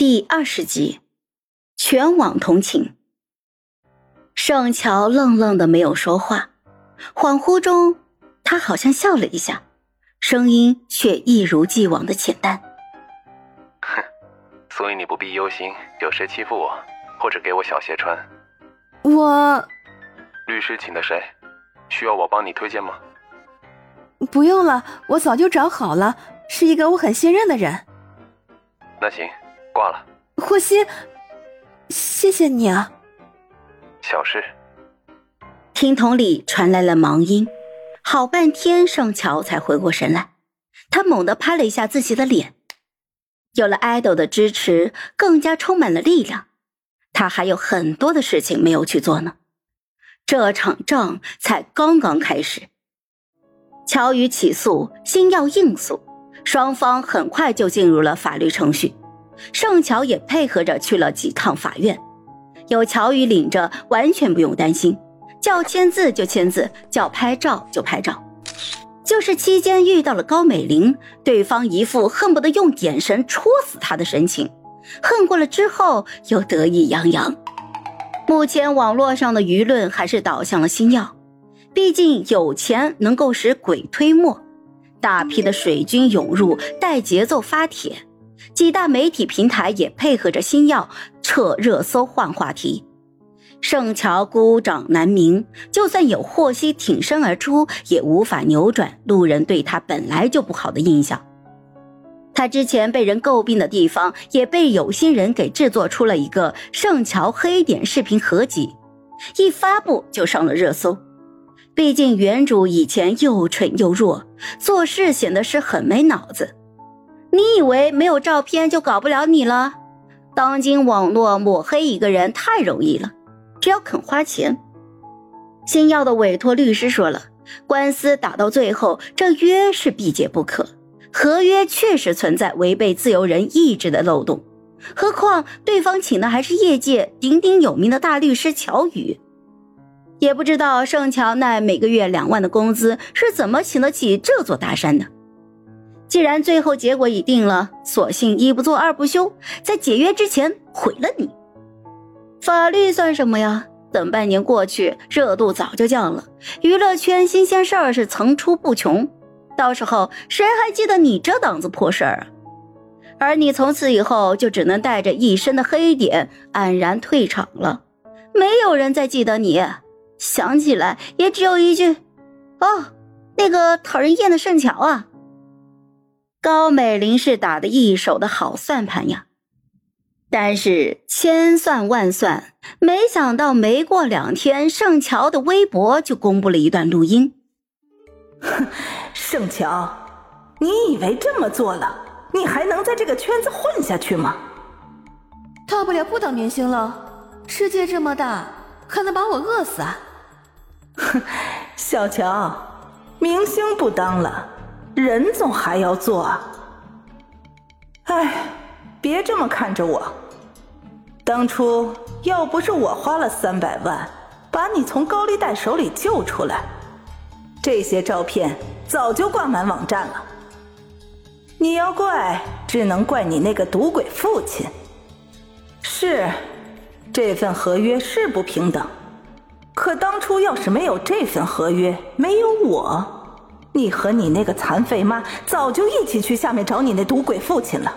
第二十集，全网同情。盛乔愣愣的没有说话，恍惚中，他好像笑了一下，声音却一如既往的浅淡。哼，所以你不必忧心有谁欺负我，或者给我小鞋穿。我，律师请的谁？需要我帮你推荐吗？不用了，我早就找好了，是一个我很信任的人。那行。挂了，霍希，谢谢你啊。小事。听筒里传来了忙音，好半天，盛乔才回过神来。他猛地拍了一下自己的脸，有了爱豆的支持，更加充满了力量。他还有很多的事情没有去做呢。这场仗才刚刚开始。乔宇起诉，星耀应诉，双方很快就进入了法律程序。盛乔也配合着去了几趟法院，有乔宇领着，完全不用担心，叫签字就签字，叫拍照就拍照。就是期间遇到了高美玲，对方一副恨不得用眼神戳死他的神情，恨过了之后又得意洋洋。目前网络上的舆论还是倒向了星耀，毕竟有钱能够使鬼推磨，大批的水军涌入，带节奏发帖。几大媒体平台也配合着星耀撤热搜换话题，盛乔孤掌难鸣，就算有霍希挺身而出，也无法扭转路人对他本来就不好的印象。他之前被人诟病的地方，也被有心人给制作出了一个盛乔黑点视频合集，一发布就上了热搜。毕竟原主以前又蠢又弱，做事显得是很没脑子。你以为没有照片就搞不了你了？当今网络抹黑一个人太容易了，只要肯花钱。星耀的委托律师说了，官司打到最后，这约是必解不可。合约确实存在违背自由人意志的漏洞，何况对方请的还是业界鼎鼎有名的大律师乔宇，也不知道盛乔那每个月两万的工资是怎么请得起这座大山的。既然最后结果已定了，索性一不做二不休，在解约之前毁了你。法律算什么呀？等半年过去，热度早就降了，娱乐圈新鲜事儿是层出不穷，到时候谁还记得你这档子破事儿啊？而你从此以后就只能带着一身的黑点黯然退场了，没有人再记得你，想起来也只有一句：哦，那个讨人厌的盛乔啊。高美玲是打的一手的好算盘呀，但是千算万算，没想到没过两天，盛乔的微博就公布了一段录音。哼，盛乔，你以为这么做了，你还能在这个圈子混下去吗？大不了不当明星了，世界这么大，还能把我饿死啊？哼，小乔，明星不当了。人总还要做，哎，别这么看着我。当初要不是我花了三百万把你从高利贷手里救出来，这些照片早就挂满网站了。你要怪，只能怪你那个赌鬼父亲。是，这份合约是不平等，可当初要是没有这份合约，没有我。你和你那个残废妈早就一起去下面找你那赌鬼父亲了。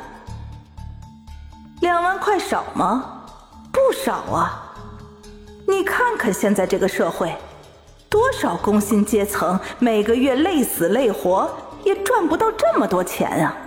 两万块少吗？不少啊！你看看现在这个社会，多少工薪阶层每个月累死累活也赚不到这么多钱啊！